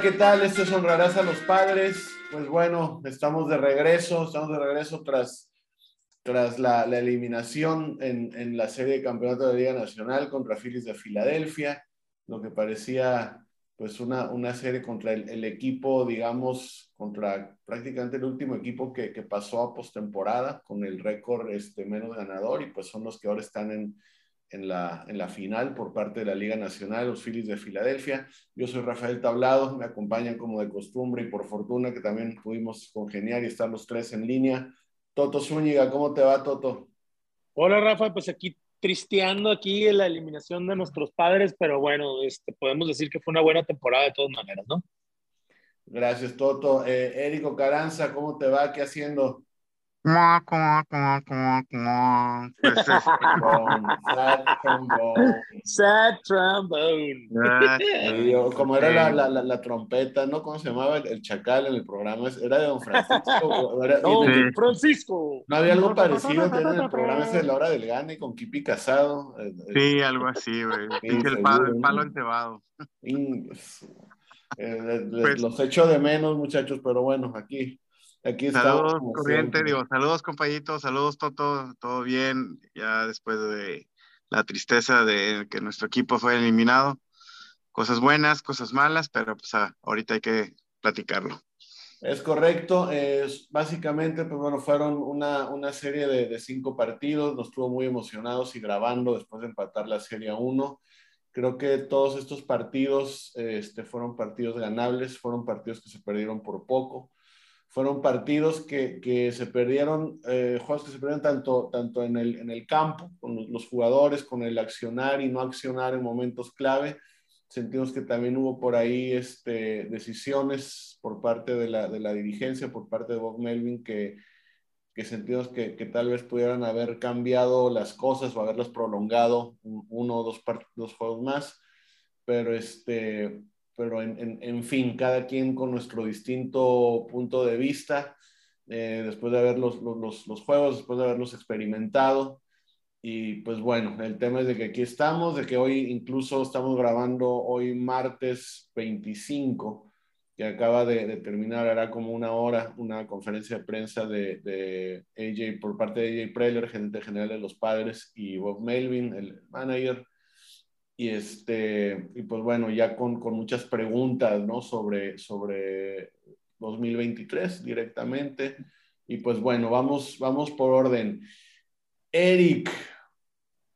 ¿qué tal? Esto es Honrarás a los Padres. Pues bueno, estamos de regreso, estamos de regreso tras, tras la, eliminación en, la serie de campeonato de Liga Nacional contra Phillies de Filadelfia, lo que parecía pues una, una serie contra el, equipo, digamos, contra prácticamente el último equipo que, que pasó a postemporada con el récord este, menos ganador y pues son los que ahora están en, en la, en la final por parte de la Liga Nacional, los Phillies de Filadelfia. Yo soy Rafael Tablado, me acompañan como de costumbre y por fortuna que también pudimos congeniar y estar los tres en línea. Toto Zúñiga, ¿cómo te va, Toto? Hola, Rafa, pues aquí tristeando aquí la eliminación de nuestros padres, pero bueno, este, podemos decir que fue una buena temporada de todas maneras, ¿no? Gracias, Toto. Eh, Érico Caranza, ¿cómo te va? ¿Qué haciendo? Sad trombone. Sad trombone. como era la, la, la, trompeta, ¿no? ¿Cómo se llamaba el, chacal en el programa? Era de Don Francisco. Era, Don Francisco. ¿No había algo parecido en el programa ese de la hora del gane con Kipi Casado? Sí, algo así, güey. el, palo, el palo encebado. Eh, pues los echo de menos, muchachos, pero bueno, aquí Aquí saludos, corriente, digo, saludos, compañitos, saludos, Toto, todo bien, ya después de la tristeza de que nuestro equipo fue eliminado. Cosas buenas, cosas malas, pero pues ah, ahorita hay que platicarlo. Es correcto, es, básicamente, pues bueno, fueron una, una serie de, de, cinco partidos, nos estuvo muy emocionados y grabando después de empatar la serie 1. Creo que todos estos partidos este, fueron partidos ganables, fueron partidos que se perdieron por poco fueron partidos que, que se perdieron, eh, juegos que se perdieron tanto, tanto en, el, en el campo, con los, jugadores, con el accionar y no accionar en momentos clave. Sentimos que también hubo por ahí este, decisiones por parte de la, de la dirigencia, por parte de Bob Melvin, que, que sentimos que, que, tal vez pudieran haber cambiado las cosas o haberlas prolongado uno o dos, dos juegos más. Pero este, pero en, fin, cada quien con nuestro distinto punto de vista, eh, después de ver los, los, los, juegos, después de haberlos experimentado. Y pues bueno, el tema es de que aquí estamos, de que hoy incluso estamos grabando hoy martes 25, que acaba de, terminar, hará como una hora, una conferencia de prensa de, de AJ, por parte de AJ Preller, gerente general de los padres, y Bob Melvin, el manager y, este, y pues bueno, ya con, con muchas preguntas, ¿no? Sobre, sobre 2023 directamente. Y pues bueno, vamos, vamos por orden. Eric,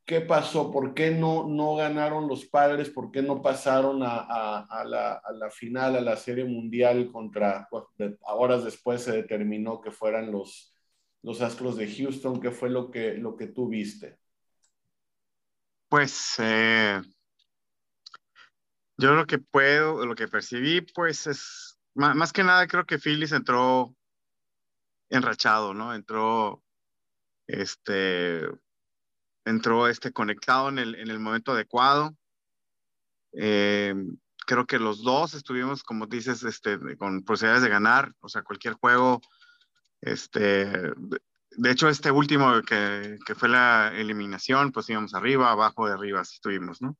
¿qué pasó? ¿Por qué no, no ganaron los padres? ¿Por qué no pasaron a, a, la, a la, final, a la Serie Mundial contra, horas después se determinó que fueran los, los Astros de Houston? ¿Qué fue lo que, lo que tú viste? Pues eh, yo lo que puedo, lo que percibí, pues es, más, que nada creo que Phillies entró enrachado, ¿no? Entró, este, entró este conectado en el, en el momento adecuado. Eh, creo que los dos estuvimos, como dices, este, con posibilidades de ganar, o sea, cualquier juego, este, de hecho, este último que, que, fue la eliminación, pues íbamos arriba, abajo, de arriba, así estuvimos, ¿no?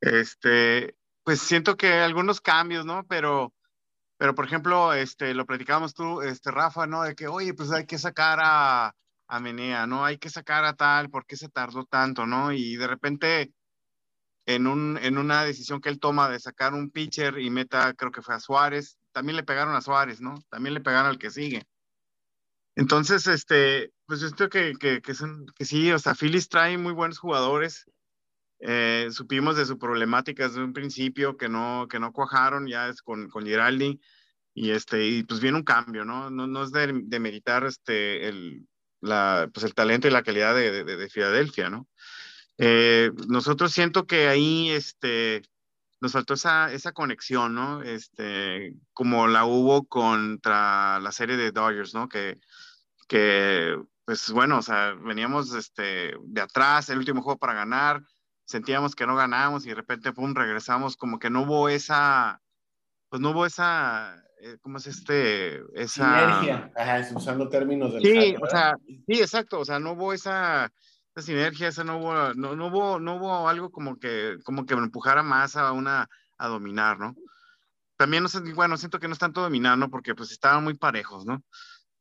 Este, pues siento que algunos cambios, ¿no? Pero, pero por ejemplo, este, lo platicábamos tú, este, Rafa, ¿no? De que, oye, pues hay que sacar a, a Menea, ¿no? Hay que sacar a tal, ¿por qué se tardó tanto, ¿no? Y de repente, en, un, en una decisión que él toma de sacar un pitcher y meta, creo que fue a Suárez, también le pegaron a Suárez, ¿no? También le pegaron al que sigue. Entonces, este, pues yo creo que, que, que, son, que sí, o sea, Phillies trae muy buenos jugadores. Eh, supimos de su problemática desde un principio que no, que no cuajaron ya es con, con Giraldi y, este, y pues viene un cambio, ¿no? No, no es de, de meritar este, el, la, pues el talento y la calidad de, de, de Filadelfia, ¿no? Eh, nosotros siento que ahí este, nos faltó esa, esa conexión, ¿no? Este, como la hubo contra la serie de Dodgers, ¿no? Que que, pues bueno, o sea, veníamos este, de atrás, el último juego para ganar, sentíamos que no ganábamos y de repente, pum, regresamos, como que no hubo esa, pues no hubo esa, eh, ¿cómo es este? Esa... Sinergia, ajá, usando términos del Sí, o sea, sí, exacto, o sea, no hubo esa, esa sinergia, esa no hubo, no, no, hubo, no hubo algo como que, como que me empujara más a una, a dominar, ¿no? También, no sé, bueno, siento que no están todo dominando porque pues estaban muy parejos, ¿no?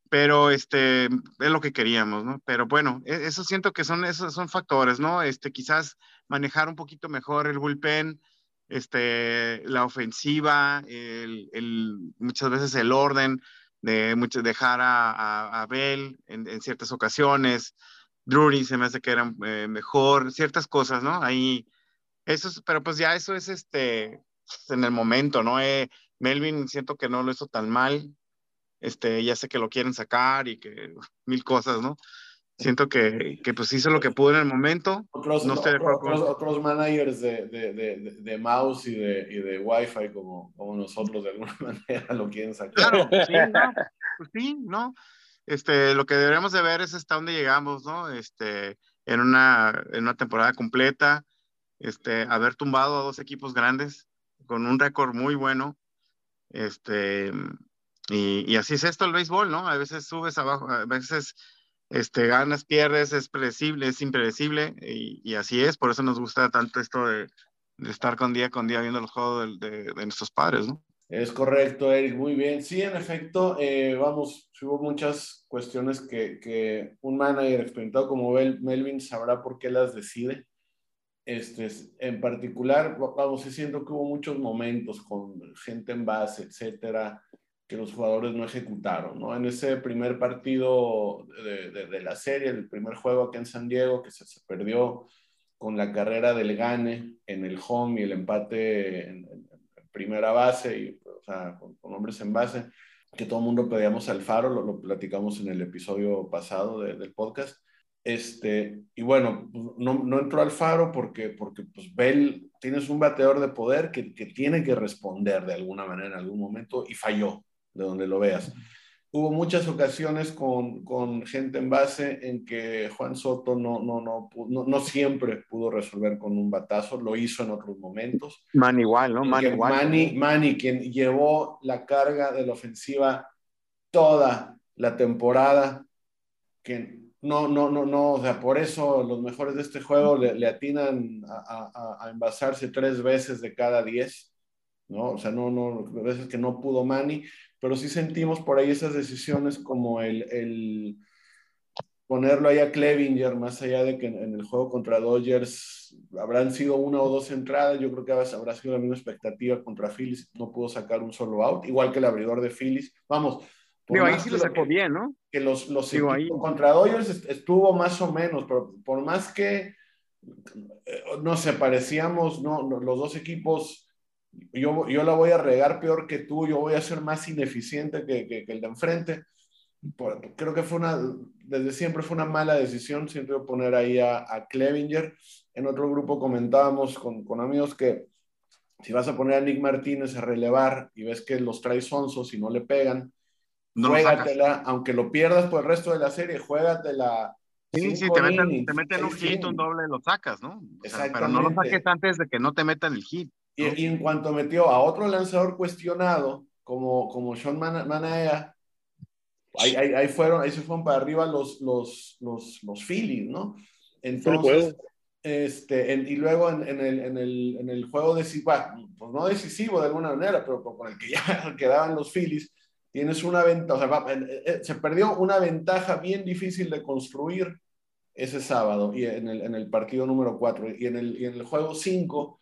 Pero este es lo que queríamos, ¿no? Pero bueno, e, eso siento que son esos son factores, ¿no? Este quizás manejar un poquito mejor el bullpen, este la ofensiva, el, el, muchas veces el orden de mucho, dejar a, a, Bell en, en, ciertas ocasiones, Drury se me hace que era eh, mejor, ciertas cosas, ¿no? Ahí eso es, pero pues ya eso es este en el momento, ¿no? Eh, Melvin siento que no lo hizo tan mal, este, ya sé que lo quieren sacar y que mil cosas, ¿no? Siento que, que pues hizo lo que pudo en el momento. Otros, no de otros, otros, managers de, de, de, de, mouse y de, y de Wi-Fi como, como nosotros de alguna manera lo quieren sacar. Claro, sí, no, pues sí, ¿no? Este, lo que deberíamos de ver es hasta dónde llegamos, ¿no? Este, en una, en una temporada completa, este, haber tumbado a dos equipos grandes con un récord muy bueno, este, y, así es esto el béisbol, ¿no? A veces subes abajo, a veces este, ganas, pierdes, es predecible, es impredecible, y, así es, por eso nos gusta tanto esto de, estar con día con día viendo los juegos de, de, nuestros padres, ¿no? Es correcto, Eric, muy bien. Sí, en efecto, eh, vamos, hubo muchas cuestiones que, que, un manager experimentado como Melvin sabrá por qué las decide. Este, en particular, vamos, sí siento que hubo muchos momentos con gente en base, etcétera, que los jugadores no ejecutaron, ¿no? En ese primer partido de, de, la serie, el primer juego aquí en San Diego, que se, se, perdió con la carrera del Gane en el home y el empate en, primera base, y, o sea, con, hombres en base, que todo el mundo pedíamos al faro, lo, lo platicamos en el episodio pasado del podcast. Este, y bueno, pues, no, no, entró al faro porque, porque pues Bell, tienes un bateador de poder que, que tiene que responder de alguna manera en algún momento y falló de donde lo veas. Hubo muchas ocasiones con, con gente en base en que Juan Soto no, no, no, no, no siempre pudo resolver con un batazo, lo hizo en otros momentos. Man igual, ¿no? Man igual. Manny, Manny, quien llevó la carga de la ofensiva toda la temporada, que no, no, no, no, o sea, por eso los mejores de este juego le, le atinan a, a, a, envasarse tres veces de cada diez, ¿no? O sea, no, no, veces que no pudo Manny, pero sí sentimos por ahí esas decisiones como el, el ponerlo ahí a Clevinger, más allá de que en, el juego contra Dodgers habrán sido una o dos entradas, yo creo que habrá sido la misma expectativa contra Phillies, no pudo sacar un solo out, igual que el abridor de Phillies. Vamos. Digo, ahí sí lo sacó bien, ¿no? Que los, los ahí... contra Dodgers estuvo más o menos, pero por más que, eh, no sé, parecíamos, no, los dos equipos yo, yo la voy a regar peor que tú, yo voy a ser más ineficiente que, que, el de enfrente. creo que fue una, desde siempre fue una mala decisión, siempre poner ahí a, a Clevinger. En otro grupo comentábamos con, con, amigos que si vas a poner a Nick Martínez a relevar y ves que los traes onzos y no le pegan, no juégatela, aunque lo pierdas por el resto de la serie, juégatela. Sí, sí, te meten, te meten un hit, un doble, lo sacas, ¿no? pero no lo saques antes de que no te metan el hit. Y, en cuanto metió a otro lanzador cuestionado, como, como Sean Manaea, ahí, ahí, fueron, ahí se fueron para arriba los, los, los, los Phillies, ¿no? Entonces, este, y luego en, en, el, en, el, en el juego decisivo, pues no decisivo de alguna manera, pero con el que ya quedaban los Phillies, tienes una ventaja, o sea, eh, eh, se perdió una ventaja bien difícil de construir ese sábado y en el, en el partido número 4 y en el, y en el juego 5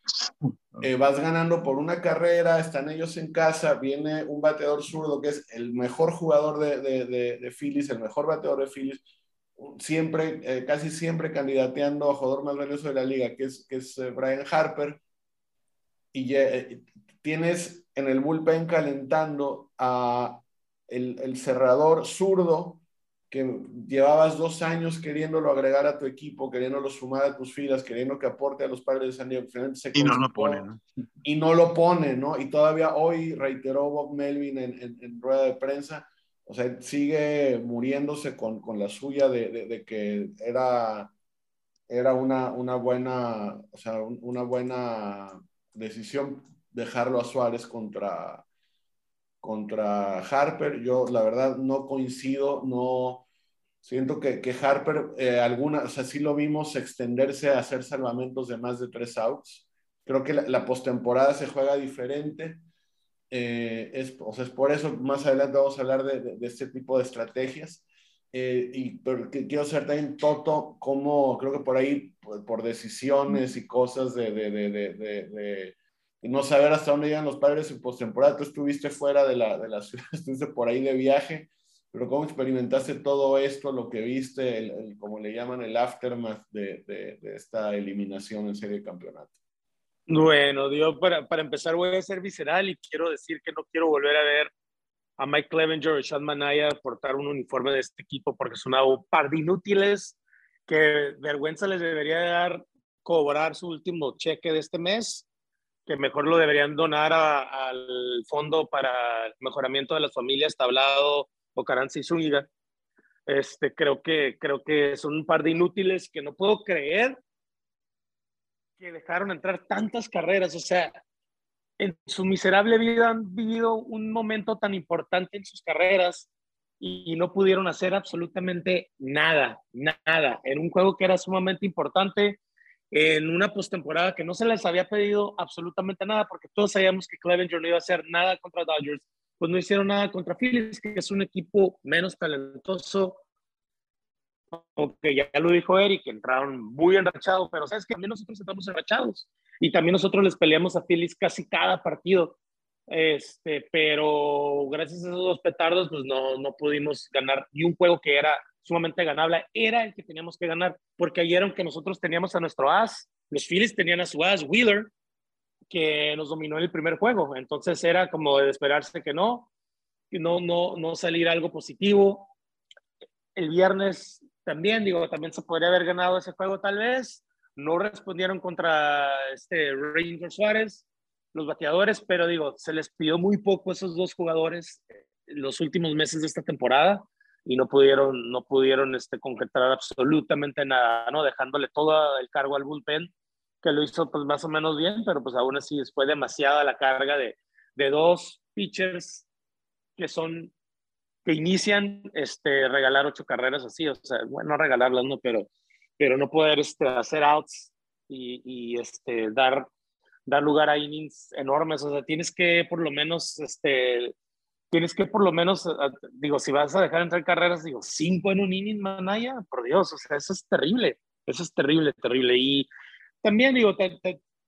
eh, vas ganando por una carrera, están ellos en casa, viene un bateador zurdo que es el mejor jugador de, de, de, Phillies, el mejor bateador de Phillies, siempre, eh, casi siempre candidateando a jugador más valioso de la liga, que es, que es eh, Brian Harper, y tienes en el bullpen calentando a el, el cerrador zurdo, que llevabas dos años queriéndolo agregar a tu equipo, queriéndolo sumar a tus filas, queriendo que aporte a los padres de San Diego. y no lo pone, ¿no? Y no lo pone, ¿no? Y todavía hoy reiteró Bob Melvin en, en, rueda de prensa, o sea, sigue muriéndose con, con la suya de, de, que era, era una, una, buena, o sea, una buena decisión dejarlo a Suárez contra, contra Harper. Yo, la verdad, no coincido, no siento que, que Harper, eh, alguna, o sea, sí lo vimos extenderse a hacer salvamentos de más de tres outs. Creo que la, la postemporada se juega diferente. Eh, es, o sea, es por eso, más adelante vamos a hablar de, de, este tipo de estrategias. Eh, y pero quiero ser también Toto, como creo que por ahí, por, decisiones y cosas de, de, no saber hasta dónde llegan los padres en postemporada. Tú estuviste fuera de la, de la ciudad, estuviste por ahí de viaje, pero ¿cómo experimentaste todo esto, lo que viste, el, como le llaman, el aftermath de, de, de esta eliminación en serie de campeonato? Bueno, Dios, para, para, empezar voy a ser visceral y quiero decir que no quiero volver a ver a Mike Clevenger o Sean Manaya portar un uniforme de este equipo porque son un par de inútiles que vergüenza les debería dar cobrar su último cheque de este mes, que mejor lo deberían donar al Fondo para el Mejoramiento de las Familias Tablado o Caranza y Zúñiga. Este, creo, que, creo que son un par de inútiles que no puedo creer que dejaron entrar tantas carreras, o sea, en su miserable vida han vivido un momento tan importante en sus carreras y, no pudieron hacer absolutamente nada, nada, en un juego que era sumamente importante, en una postemporada que no se les había pedido absolutamente nada, porque todos sabíamos que Clevenger no iba a hacer nada contra Dodgers, pues no hicieron nada contra Phillies, que es un equipo menos talentoso, aunque ya lo dijo Eric, entraron muy enrachados, pero sabes que también nosotros estamos enrachados y también nosotros les peleamos a Phillies casi cada partido. Este, pero gracias a esos dos petardos, pues no, no pudimos ganar ni un juego que era sumamente ganable. Era el que teníamos que ganar, porque ayer, aunque nosotros teníamos a nuestro as, los Phillies tenían a su as, Wheeler, que nos dominó en el primer juego. Entonces era como de esperarse que no, no, no, no salir algo positivo. El viernes también, digo, también se podría haber ganado ese juego tal vez. No respondieron contra este Ranger Suárez, los bateadores, pero digo, se les pidió muy poco a esos dos jugadores los últimos meses de esta temporada y no pudieron, no pudieron este, concretar absolutamente nada, ¿no? Dejándole todo el cargo al bullpen, que lo hizo pues más o menos bien, pero pues aún así fue demasiada la carga de, de dos pitchers que son que inician este, regalar ocho carreras así, o sea, bueno, no regalarlas, no, pero, pero no poder este, hacer outs y, y este, dar, dar lugar a innings enormes, o sea, tienes que por lo menos, este, tienes que por lo menos, digo, si vas a dejar entrar carreras, digo, cinco en un inning, Manaya, por Dios, o sea, eso es terrible, eso es terrible, terrible. Y también, digo,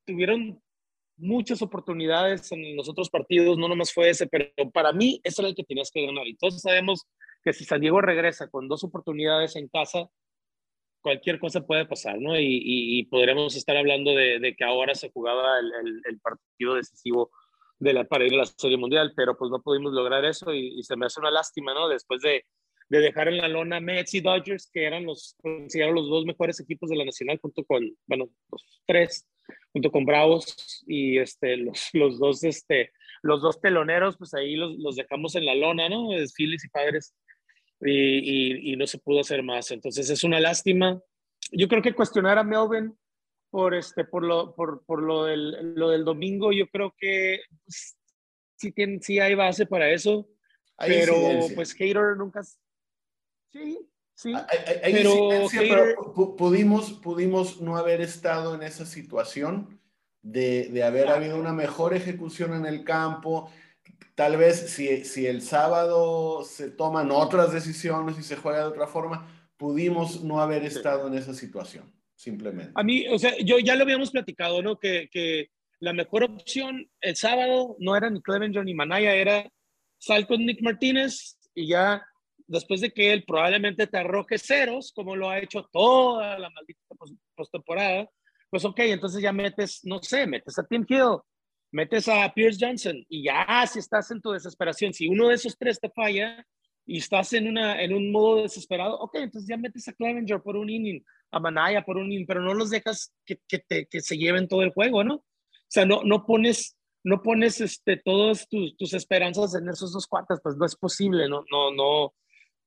tuvieron muchas oportunidades en los otros partidos, no nomás fue ese, pero para mí ese era el que tenías que ganar. Y todos sabemos que si San Diego regresa con dos oportunidades en casa, cualquier cosa puede pasar, ¿no? Y, y, podremos estar hablando de, de, que ahora se jugaba el, el, partido decisivo de la, para ir a la Serie Mundial, pero pues no pudimos lograr eso y, y se me hace una lástima, ¿no? Después de, de dejar en la lona Mets y Dodgers, que eran los, considerados los dos mejores equipos de la Nacional, junto con, bueno, los tres junto con Bravos y este, los, los, dos, este, los dos teloneros, pues ahí los, los dejamos en la lona, ¿no? Es Phillies y Padres. Y, y, no se pudo hacer más. Entonces es una lástima. Yo creo que cuestionar a Melvin por, este, por, lo, por, por lo, del, lo del domingo, yo creo que pues, sí, tiene, sí hay base para eso. pero pues Hater nunca... Sí, Sí, pero, pudimos, pudimos no haber estado en esa situación de, de haber habido una mejor ejecución en el campo. Tal vez si, si el sábado se toman otras decisiones y se juega de otra forma, pudimos no haber estado en esa situación, simplemente. A mí, o sea, yo ya lo habíamos platicado, ¿no? Que, que la mejor opción el sábado no era ni Clevenger ni Manaya, era sal con Nick Martínez y ya después de que él probablemente te arroje ceros, como lo ha hecho toda la maldita postemporada, pues ok, entonces ya metes, no sé, metes a Tim Hill, metes a Pierce Johnson y ya si estás en tu desesperación, si uno de esos tres te falla y estás en, una, en un modo desesperado, ok, entonces ya metes a Clevenger por un inning, a Manaya por un inning, pero no los dejas que, que, te, que se lleven todo el juego, ¿no? O sea, no, no pones no pones este, todas tus, tus esperanzas en esos dos cuartos, pues no es posible, no, no, no,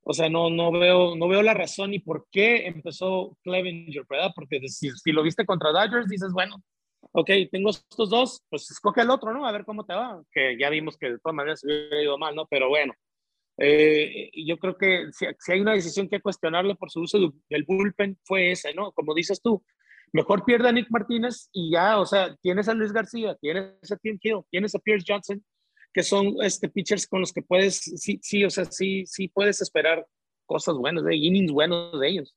o sea, no, no, veo, no veo la razón y por qué empezó Clevenger, ¿verdad? Porque si, si lo viste contra Dodgers, dices, bueno, ok, tengo estos dos, pues escoge el otro, ¿no? A ver cómo te va. Que ya vimos que de todas maneras se hubiera ido mal, ¿no? Pero bueno, eh, yo creo que si, si, hay una decisión que cuestionarle por su uso del bullpen, fue esa, ¿no? Como dices tú, mejor pierde a Nick Martínez y ya, o sea, tienes a Luis García, tienes a Tim Hill, tienes a Pierce Johnson, que son este, pitchers con los que puedes, sí, sí, o sea, sí, sí puedes esperar cosas buenas, de innings buenos de ellos.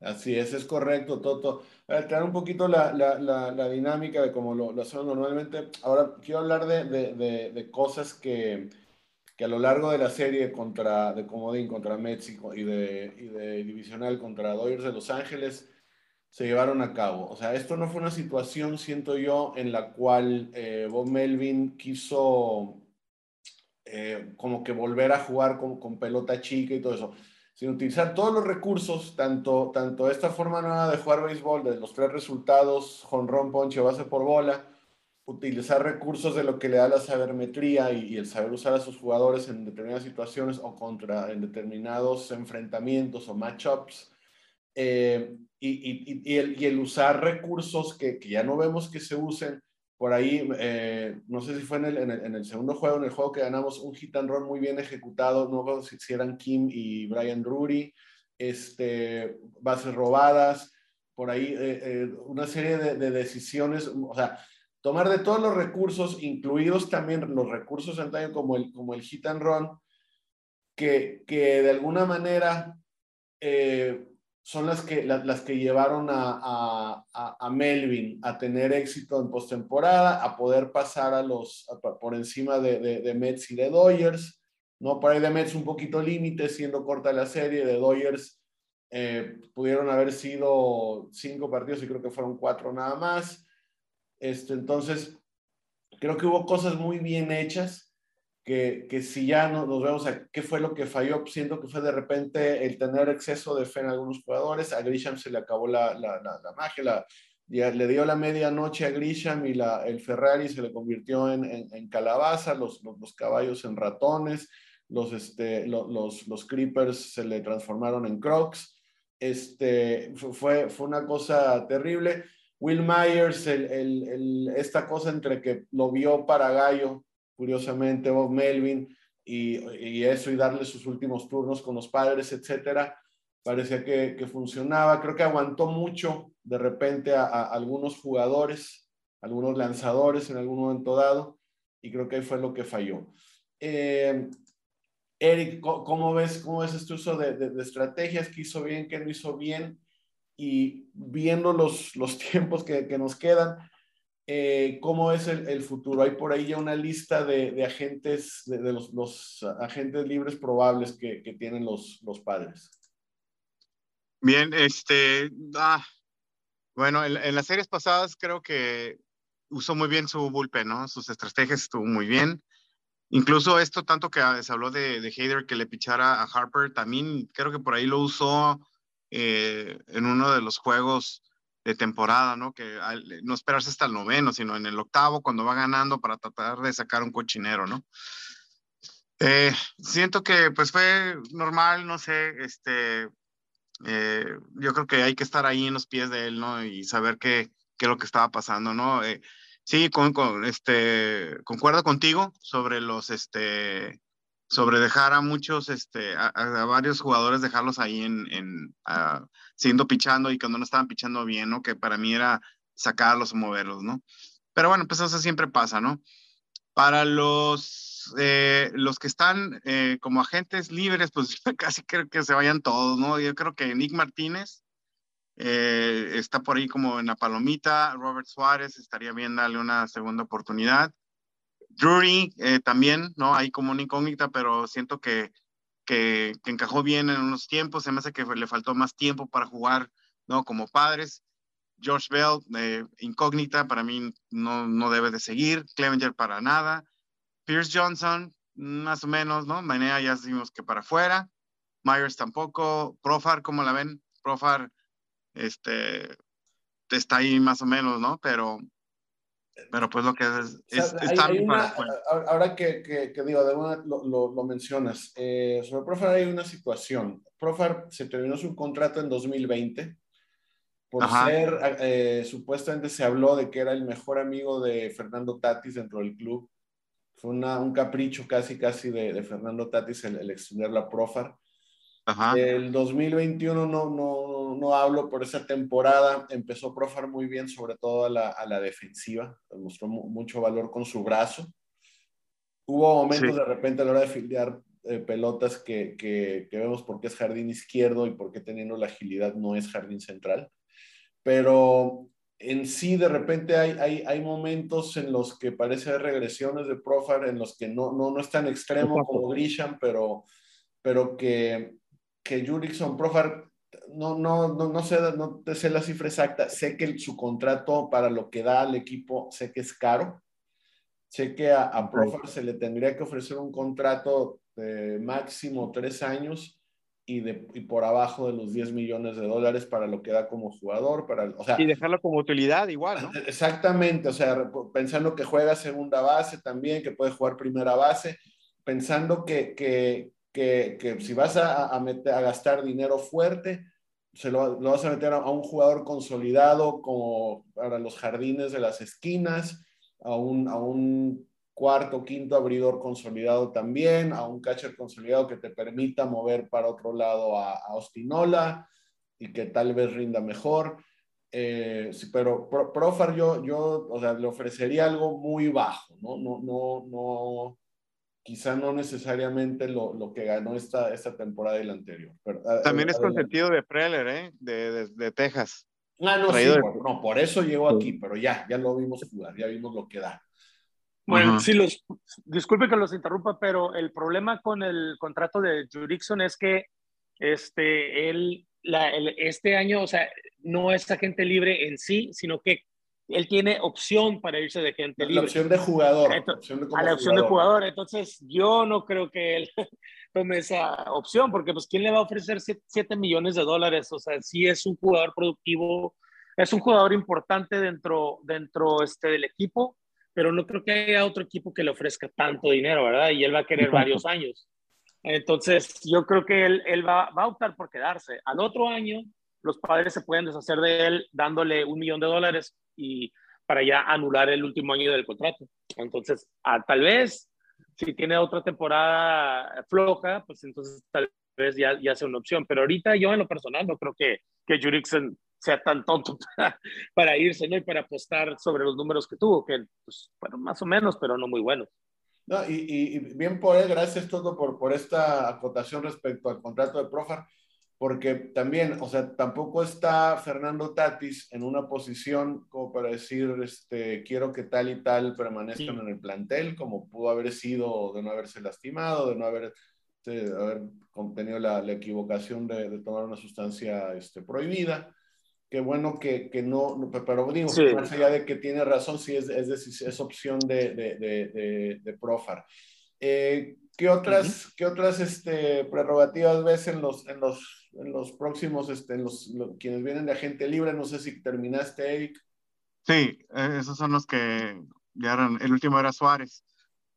Así es, es correcto, Toto. Para alterar un poquito la, la, la, dinámica de cómo lo, lo, hacemos normalmente, ahora quiero hablar de, de, de, cosas que, que, a lo largo de la serie contra, de Comodín contra México y de, y de Divisional contra Dodgers de Los Ángeles se llevaron a cabo. O sea, esto no fue una situación, siento yo, en la cual eh, Bob Melvin quiso eh, como que volver a jugar con, con pelota chica y todo eso sin utilizar todos los recursos, tanto, tanto esta forma nueva de jugar béisbol, de los tres resultados, jonrón, ponche, base por bola, utilizar recursos de lo que le da la sabermetría y, el saber usar a sus jugadores en determinadas situaciones o contra en determinados enfrentamientos o matchups, eh, y, y, el, y, el, usar recursos que, que, ya no vemos que se usen por ahí, eh, no sé si fue en el, en el, segundo juego, en el juego que ganamos, un hit and run muy bien ejecutado, no sé si eran Kim y Brian Drury, este, bases robadas, por ahí eh, eh, una serie de, decisiones, o sea, tomar de todos los recursos, incluidos también los recursos en como el, como el hit and run, que, que de alguna manera son las que, las, que llevaron a, a, Melvin a tener éxito en postemporada, a poder pasar a los, por encima de, de, Mets y de Dodgers, ¿no? Para ir de Mets un poquito límite, siendo corta la serie, de Dodgers eh, pudieron haber sido cinco partidos y creo que fueron cuatro nada más. Este, entonces, creo que hubo cosas muy bien hechas que, que si ya no, nos vemos a qué fue lo que falló, siento que fue de repente el tener exceso de fe en algunos jugadores, a Grisham se le acabó la, la, la, magia, la, ya le dio la medianoche a Grisham y la, el Ferrari se le convirtió en, en, calabaza, los, los, caballos en ratones, los, este, los, los, creepers se le transformaron en crocs, este, fue, fue una cosa terrible. Will Myers, el, el, el, esta cosa entre que lo vio para Gallo curiosamente, Bob Melvin, y, y, eso, y darle sus últimos turnos con los padres, etcétera, parecía que, que funcionaba. Creo que aguantó mucho de repente a, a, algunos jugadores, algunos lanzadores en algún momento dado, y creo que ahí fue lo que falló. Eh, Eric, ¿cómo ves, ¿cómo ves este uso de, de, de, estrategias? ¿Qué hizo bien, qué no hizo bien? Y viendo los, los tiempos que, que nos quedan, eh, cómo es el, futuro. Hay por ahí ya una lista de, agentes, de, los, agentes libres probables que, tienen los, los padres. Bien, este, ah, bueno, en, las series pasadas creo que usó muy bien su bullpen, ¿no? Sus estrategias estuvo muy bien. Incluso esto tanto que se habló de, de Hader que le pichara a Harper, también creo que por ahí lo usó eh, en uno de los juegos de temporada, ¿no? Que no esperarse hasta el noveno, sino en el octavo cuando va ganando para tratar de sacar un cochinero, ¿no? Eh, siento que pues fue normal, no sé, este, eh, yo creo que hay que estar ahí en los pies de él, ¿no? Y saber qué, qué es lo que estaba pasando, ¿no? Eh, sí, con, con, este, concuerdo contigo sobre los, este, sobre dejar a muchos, este, a, varios jugadores, dejarlos ahí en, en siguiendo pichando y cuando no estaban pichando bien, ¿no? Que para mí era sacarlos o moverlos, ¿no? Pero bueno, pues eso siempre pasa, ¿no? Para los, eh, los que están eh, como agentes libres, pues casi creo que se vayan todos, ¿no? Yo creo que Nick Martínez eh, está por ahí como en la palomita, Robert Suárez estaría bien darle una segunda oportunidad. Drury eh, también, ¿no? Ahí como una incógnita, pero siento que, que, encajó bien en unos tiempos. Se me hace que le faltó más tiempo para jugar, ¿no? Como padres. George Bell, eh, incógnita, para mí no, no debe de seguir. Clevenger para nada. Pierce Johnson, más o menos, ¿no? Manea ya decimos que para afuera. Myers tampoco. Profar, ¿cómo la ven? Profar, este, está ahí más o menos, ¿no? Pero Pero pues lo que es, es, Ahora que, que, digo, de una, lo, lo, mencionas, eh, sobre Profar hay una situación. Profar se terminó su contrato en 2020 por ser, eh, supuestamente se habló de que era el mejor amigo de Fernando Tatis dentro del club. Fue una, un capricho casi, casi de, de Fernando Tatis el, el extender la Profar. El 2021 no, no, no hablo por esa temporada. Empezó Profar muy bien, sobre todo a la, a la defensiva. Mostró mucho valor con su brazo. Hubo momentos de repente a la hora de fildear eh, pelotas que, que, que, vemos por qué es jardín izquierdo y por qué teniendo la agilidad no es jardín central. Pero en sí, de repente hay, hay, hay momentos en los que parece haber regresiones de Profar, en los que no, no, no es tan extremo como Grisham, pero, pero que que Jurickson Profar, no, no, no, no, sé, no sé la cifra exacta, sé que su contrato para lo que da al equipo, sé que es caro, sé que a, a Profar se le tendría que ofrecer un contrato de máximo tres años y, de, y por abajo de los 10 millones de dólares para lo que da como jugador, para, o sea, y dejarlo como utilidad igual, ¿no? Exactamente, o sea, pensando que juega segunda base también, que puede jugar primera base, pensando que, que, que, si vas a, gastar dinero fuerte, se lo, lo, vas a meter a, un jugador consolidado como para los jardines de las esquinas, a un, a un cuarto, quinto abridor consolidado también, a un catcher consolidado que te permita mover para otro lado a, a Ostinola y que tal vez rinda mejor. Eh, pero Profar yo, yo, o sea, le ofrecería algo muy bajo, ¿no? No, no, no, quizá no necesariamente lo, lo, que ganó esta, esta temporada y la anterior. Pero, También es consentido de Preller, ¿eh? De, de, de Texas. Ah, no, sí, por, no, por eso llegó aquí, pero ya, ya lo vimos jugar, ya vimos lo que da. Bueno, sí, los, disculpe que los interrumpa, pero el problema con el contrato de Jurickson es que este, él, la, el, este año, o sea, no es agente libre en sí, sino que él tiene opción para irse de gente libre. La opción de jugador. opción de a la opción jugador. de jugador. Entonces, yo no creo que él tome esa opción, porque pues, ¿quién le va a ofrecer 7 millones de dólares? O sea, sí es un jugador productivo, es un jugador importante dentro, dentro este, del equipo, pero no creo que haya otro equipo que le ofrezca tanto dinero, ¿verdad? Y él va a querer varios años. Entonces, yo creo que él, él va, va a optar por quedarse. Al otro año, los padres se pueden deshacer de él dándole un millón de dólares y para ya anular el último año del contrato. Entonces, ah, tal vez si tiene otra temporada floja, pues entonces tal vez ya, ya sea una opción. Pero ahorita yo en lo personal no creo que, que Jurickson sea tan tonto para, irse ¿no? y para apostar sobre los números que tuvo, que pues, fueron más o menos, pero no muy buenos. No, y, y, bien por él, gracias todo por, por esta acotación respecto al contrato de Profar porque también, o sea, tampoco está Fernando Tatis en una posición como para decir, este, quiero que tal y tal permanezcan sí. en el plantel, como pudo haber sido de no haberse lastimado, de no haber, de haber tenido la, la equivocación de, de, tomar una sustancia este, prohibida. Qué bueno que, que no, pero digo, sí. más allá de que tiene razón, sí es, es, es opción de, de, de, de Profar. Eh, ¿Qué otras, uh -huh. ¿qué otras este, prerrogativas ves en los, en los, en los próximos, este, en los, los, quienes vienen de agente libre? No sé si terminaste, Eric. Sí, eh, esos son los que ya eran, el último era Suárez.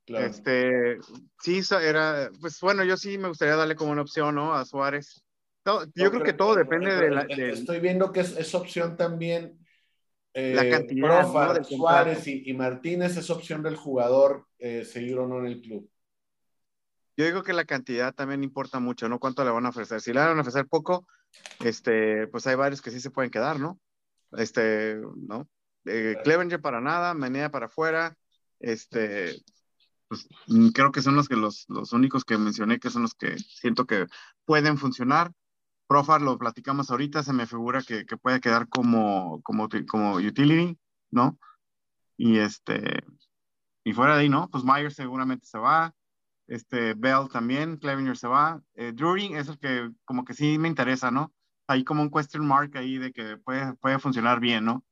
Claro. Este, sí, era, pues bueno, yo sí me gustaría darle como una opción, ¿no? A Suárez. Todo, yo no, creo que todo depende de la... De... Estoy viendo que es, es opción también eh, la cantidad Profa, ¿no? Suárez y, y, Martínez es opción del jugador eh, seguir o no en el club. Yo digo que la cantidad también importa mucho, ¿no? ¿Cuánto le van a ofrecer? Si le van a ofrecer poco, este, pues hay varios que sí se pueden quedar, ¿no? Este, ¿no? Eh, Clevenger para nada, Menea para afuera, este, pues, creo que son los que los, los únicos que mencioné que son los que siento que pueden funcionar. Profar lo platicamos ahorita, se me figura que, que puede quedar como, como, como utility, ¿no? Y este, y fuera de ahí, ¿no? Pues Myers seguramente se va, este Bell también, Clevenger se va, eh, Drury es el que como que sí me interesa, ¿no? Hay como un question mark ahí de que puede, puede funcionar bien, ¿no?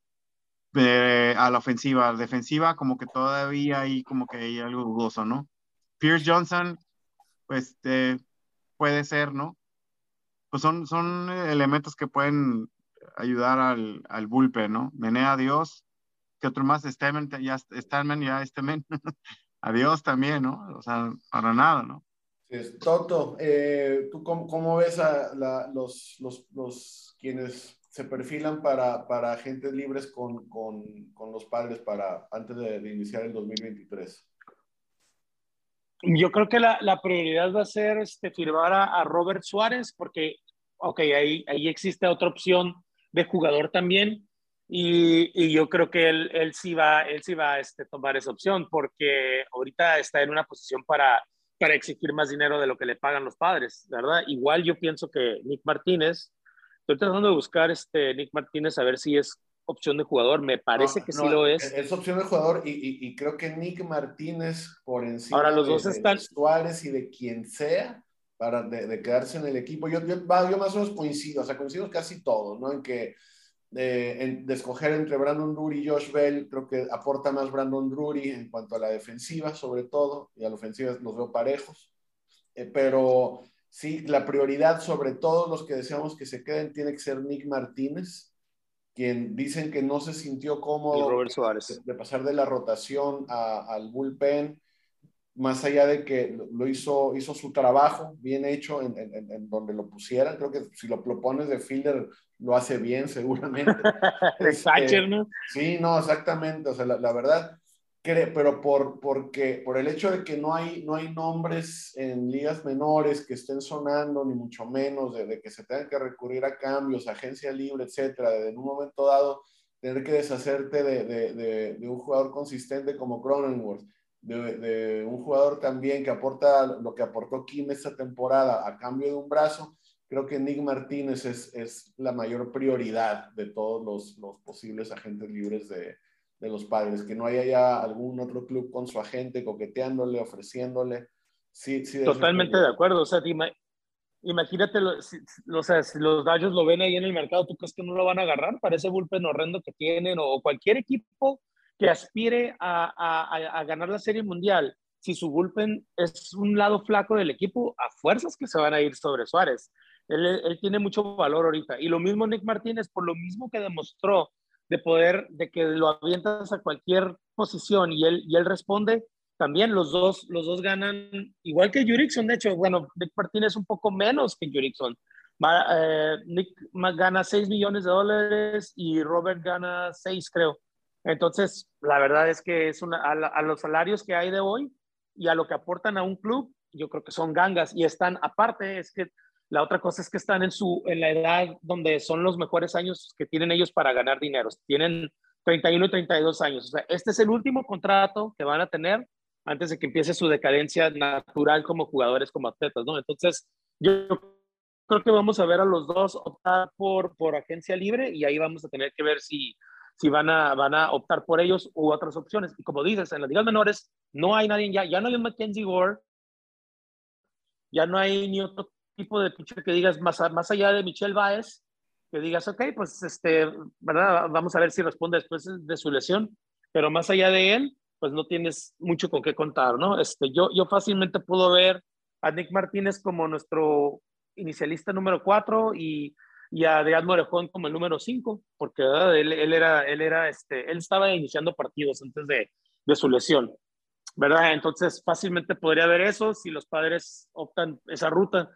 De, a la ofensiva, a la defensiva como que todavía hay como que hay algo dudoso, ¿no? Pierce Johnson, pues eh, puede ser, ¿no? Pues son, son elementos que pueden ayudar al, al bullpen, ¿no? Menea Dios, que otro más, Stemen, ya Stemen, ya Adiós también, ¿no? O sea, para nada, ¿no? Toto, eh, ¿tú cómo, ves a los, los, los, quienes se perfilan para, para agentes libres con, con, con los padres para antes de, iniciar el 2023? Yo creo que la, la prioridad va a ser este, firmar a, a, Robert Suárez, porque, ok, ahí, ahí existe otra opción de jugador también, y, y, yo creo que él, él sí va, él sí va a este, tomar esa opción, porque ahorita está en una posición para para exigir más dinero de lo que le pagan los padres, ¿verdad? Igual yo pienso que Nick Martínez, estoy tratando de buscar este Nick Martínez a ver si es opción de jugador, me parece que sí lo es. Es opción de jugador y, y, creo que Nick Martínez por encima Ahora, los dos de, están... Suárez y de quien sea para de, quedarse en el equipo. Yo, yo, yo, más o menos coincido, o sea, coincido casi todos, ¿no? En que de, escoger entre Brandon Drury y Josh Bell, creo que aporta más Brandon Drury en cuanto a la defensiva, sobre todo, y a la ofensiva los veo parejos. Eh, pero sí, la prioridad sobre todos los que deseamos que se queden tiene que ser Nick Martínez, quien dicen que no se sintió cómodo de, pasar de la rotación al bullpen más allá de que lo hizo, hizo su trabajo bien hecho en, en, donde lo pusieran, creo que si lo, propones de fielder lo hace bien seguramente. este, ¿no? Sí, no, exactamente, o sea, la, verdad, pero por, porque, por el hecho de que no hay, no hay nombres en ligas menores que estén sonando, ni mucho menos, de, que se tengan que recurrir a cambios, agencia libre, etcétera, de en un momento dado tener que deshacerte de, de, de un jugador consistente como Cronenworth de, un jugador también que aporta lo que aportó Kim esta temporada a cambio de un brazo, creo que Nick Martínez es, es la mayor prioridad de todos los, los posibles agentes libres de, de, los padres, que no haya ya algún otro club con su agente coqueteándole, ofreciéndole. Sí, sí, Totalmente de acuerdo, o sea, imagínate, si, o sea, si los gallos lo ven ahí en el mercado, ¿tú crees que no lo van a agarrar para ese bullpen horrendo que tienen? O cualquier equipo que aspire a, ganar la Serie Mundial, si su bullpen es un lado flaco del equipo, a fuerzas que se van a ir sobre Suárez. Él, tiene mucho valor ahorita. Y lo mismo Nick Martínez, por lo mismo que demostró de poder, de que lo avientas a cualquier posición y él, y él responde, también los dos, los dos ganan, igual que Jurickson, de hecho, bueno, Nick Martínez un poco menos que Jurickson. Eh, Nick gana 6 millones de dólares y Robert gana 6, creo. Entonces, la verdad es que es una, a, los salarios que hay de hoy y a lo que aportan a un club, yo creo que son gangas y están, aparte, es que la otra cosa es que están en, su, en la edad donde son los mejores años que tienen ellos para ganar dinero. Tienen 31 y 32 años. O sea, este es el último contrato que van a tener antes de que empiece su decadencia natural como jugadores, como atletas, ¿no? Entonces, yo creo que vamos a ver a los dos optar por, por agencia libre y ahí vamos a tener que ver si si van a, van a optar por ellos u otras opciones. Y como dices, en las ligas menores no hay nadie ya, ya no hay Mackenzie Gore, ya no hay ni otro tipo de pitcher que digas más, más allá de Michelle Baez, que digas, ok, pues este, ¿verdad? Vamos a ver si responde después de su lesión, pero más allá de él, pues no tienes mucho con qué contar, ¿no? Este, yo, yo fácilmente puedo ver a Nick Martínez como nuestro inicialista número cuatro y y a Adrián Morejón como el número 5, porque él, él, era, él, era este, él estaba iniciando partidos antes de, de, su lesión, ¿verdad? Entonces fácilmente podría haber eso si los padres optan esa ruta.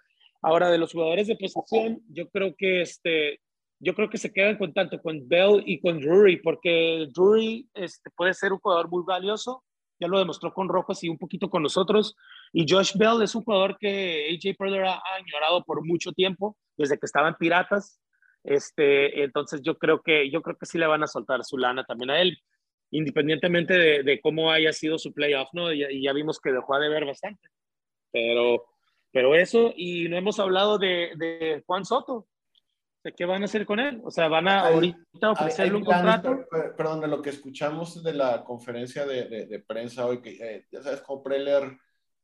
Ahora, de los jugadores de posición, yo creo que este, yo creo que se quedan con tanto con Bell y con Drury, porque Drury este, puede ser un jugador muy valioso, ya lo demostró con Rojos y un poquito con nosotros. Y Josh Bell es un jugador que AJ Preller ha, ignorado por mucho tiempo, desde que estaban Piratas. Este, entonces yo creo que yo creo que sí le van a soltar su lana también a él, independientemente de, cómo haya sido su playoff, ¿no? Y, ya vimos que dejó de ver bastante. Pero, pero eso, y no hemos hablado de, de Juan Soto, ¿Qué van a hacer con él? O sea, van a ahorita ofrecerle un contrato. Perdón, de lo que escuchamos de la conferencia de, de, prensa hoy, que eh, ya sabes, como Preller,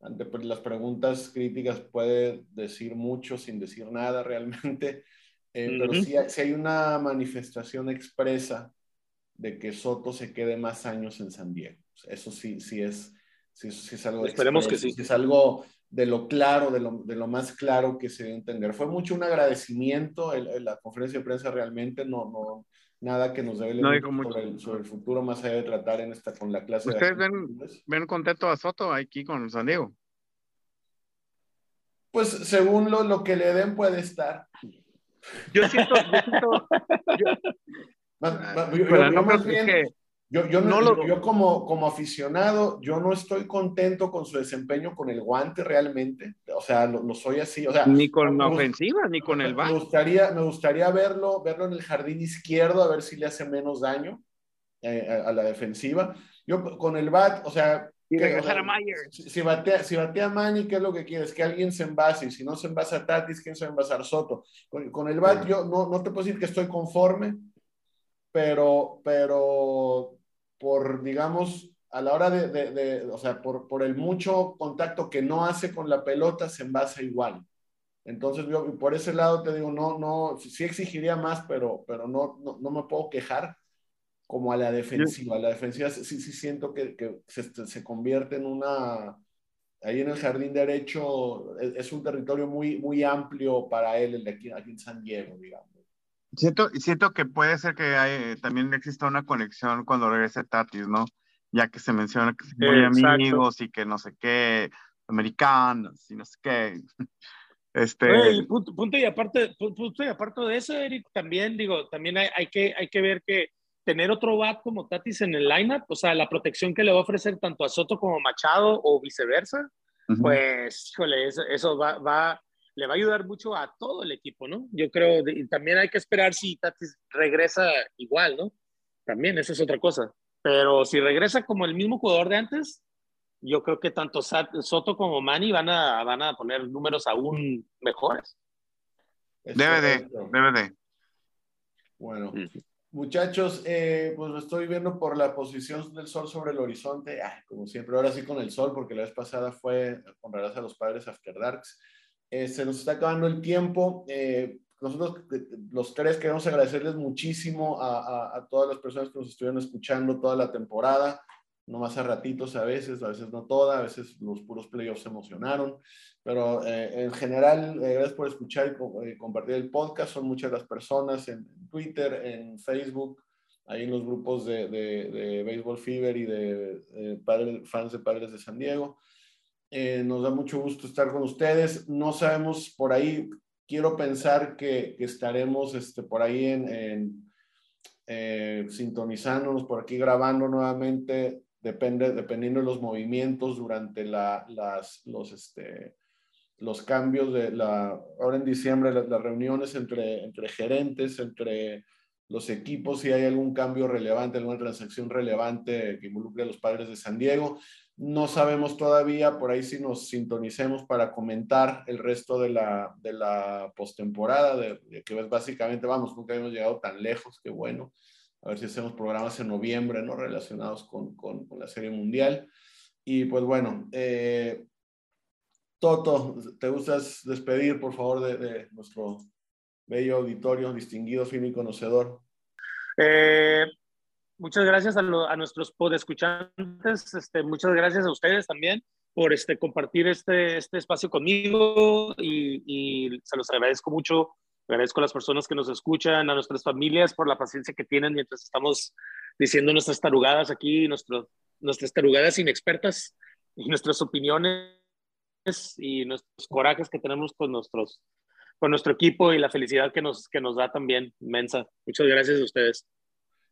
ante pues, las preguntas críticas, puede decir mucho sin decir nada realmente, eh, pero sí, sí, hay una manifestación expresa de que Soto se quede más años en San Diego. Eso sí, sí es, sí, sí es algo. Esperemos que sí. Es algo de lo claro, de lo, de lo más claro que se debe entender. Fue mucho un agradecimiento en la conferencia de prensa realmente, no, no, nada que nos debe No sobre, el, sobre, el, futuro más allá de tratar en esta con la clase. ¿Ustedes ven, ven contento a Soto aquí con San Diego? Pues según lo, lo que le den puede estar. Yo siento, yo siento, yo, yo, no, lo... yo como, como aficionado, yo no estoy contento con su desempeño con el guante realmente. O sea, lo, soy así. O sea, ni con la ofensiva, ni con el bat. Me gustaría, me gustaría verlo, verlo en el jardín izquierdo, a ver si le hace menos daño eh, a, a, la defensiva. Yo con el bat, o sea, y regresar a Mayer. Si, batea, si batea Manny, ¿qué es lo que quieres? Que alguien se envase. Y si no se envasa Tatis, ¿quién se va a envasar Soto? Con, con el bat, yo no, no te puedo decir que estoy conforme, pero, pero por, digamos, a la hora de, de, de, o sea, por, por el mucho contacto que no hace con la pelota, se envasa igual. Entonces, yo por ese lado te digo, no, no, sí exigiría más, pero, pero no, no, no me puedo quejar como a la defensiva. La defensiva sí, sí siento que, que se, se, convierte en una... Ahí en el jardín derecho es, es, un territorio muy, muy amplio para él, el de aquí, aquí en San Diego, digamos. Siento, siento que puede ser que hay, también exista una conexión cuando regrese Tatis, ¿no? Ya que se menciona que son muy Exacto. amigos y que no sé qué, americanos y no sé qué. Este... Oye, punto, punto, y aparte, punto y aparte de eso, Eric, también digo, también hay, hay, que, hay que ver que tener otro bat como Tatis en el lineup, o sea, la protección que le va a ofrecer tanto a Soto como a Machado o viceversa, uh -huh. pues, híjole, eso, eso va, va, le va a ayudar mucho a todo el equipo, ¿no? Yo creo, y también hay que esperar si Tatis regresa igual, ¿no? También, eso es otra cosa. Pero si regresa como el mismo jugador de antes, yo creo que tanto Soto como Manny van a, van a poner números aún mejores. Debe de, debe de. Bueno, muchachos, eh, pues lo estoy viendo por la posición del sol sobre el horizonte, Ay, como siempre, ahora sí con el sol, porque la vez pasada fue con a los padres After Darks. Eh, se nos está acabando el tiempo. Eh, nosotros, los tres, queremos agradecerles muchísimo a, a, a, todas las personas que nos estuvieron escuchando toda la temporada, no más a ratitos a veces, a veces no toda, a veces los puros playoffs emocionaron, pero eh, en general, eh, gracias por escuchar y eh, compartir el podcast, son muchas las personas en Twitter, en Facebook, ahí en los grupos de, de, de Baseball Fever y de, padres, fans de Padres de San Diego. Nos da mucho gusto estar con ustedes, no sabemos por ahí quiero pensar que, estaremos este, por ahí eh, sintonizándonos, por aquí grabando nuevamente, depende, dependiendo de los movimientos durante la, este, los cambios de la, ahora en diciembre, las, reuniones entre gerentes, entre los equipos, si hay algún cambio relevante, alguna transacción relevante que involucre a los padres de San Diego. No sabemos todavía, por ahí si nos sintonicemos para comentar el resto de la, de la postemporada, de, de, que es básicamente, vamos, nunca hemos llegado tan lejos, qué bueno. A ver si hacemos programas en noviembre, ¿no? Relacionados con la Serie Mundial. Y pues bueno, eh, Toto, ¿te gustas despedir, por favor, de, de nuestro bello auditorio, distinguido, fino y conocedor? Eh, muchas gracias a, lo, a nuestros podescuchantes, este, muchas gracias a ustedes también por este, compartir este, este espacio conmigo y, y, se los agradezco mucho. Agradezco a las personas que nos escuchan, a nuestras familias por la paciencia que tienen mientras estamos diciendo nuestras tarugadas aquí, nuestro, nuestras tarugadas inexpertas y nuestras opiniones y nuestros corajes que tenemos con, nuestros, con nuestro equipo y la felicidad que nos, que nos da también inmensa. Muchas gracias a ustedes.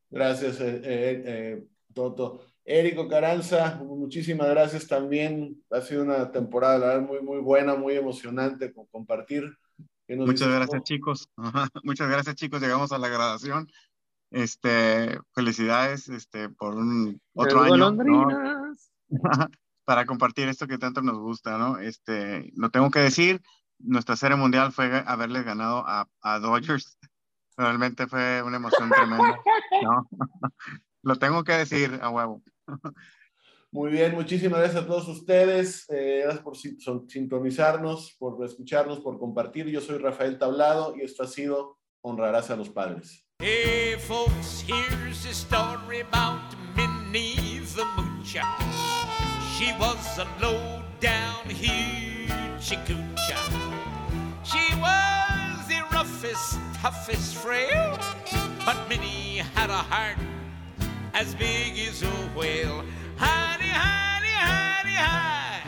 Gracias, eh, eh, eh, Toto. Érico Caranza, muchísimas gracias también. Ha sido una temporada, la verdad, muy, muy buena, muy emocionante con compartir. Muchas gracias, chicos. Muchas gracias, chicos. Llegamos a la graduación. Este, felicidades este, por un otro año. ¿no? Para compartir esto que tanto nos gusta, ¿no? Este, lo tengo que decir, nuestra serie mundial fue haberle ganado a, a Dodgers Realmente fue una emoción tremenda. ¿no? Lo tengo que decir a huevo. Muy bien, muchísimas gracias a todos ustedes. Eh, gracias por sintonizarnos, por escucharnos, por compartir. Yo soy Rafael Tablado y esto ha sido Honrarás a los Padres. Hey, folks, here's a story about Minnie the Moocher. She was a low down heel. Hoochie the roughest, toughest frail, but Minnie had a heart as big as a whale. Honey, honey, honey, hi.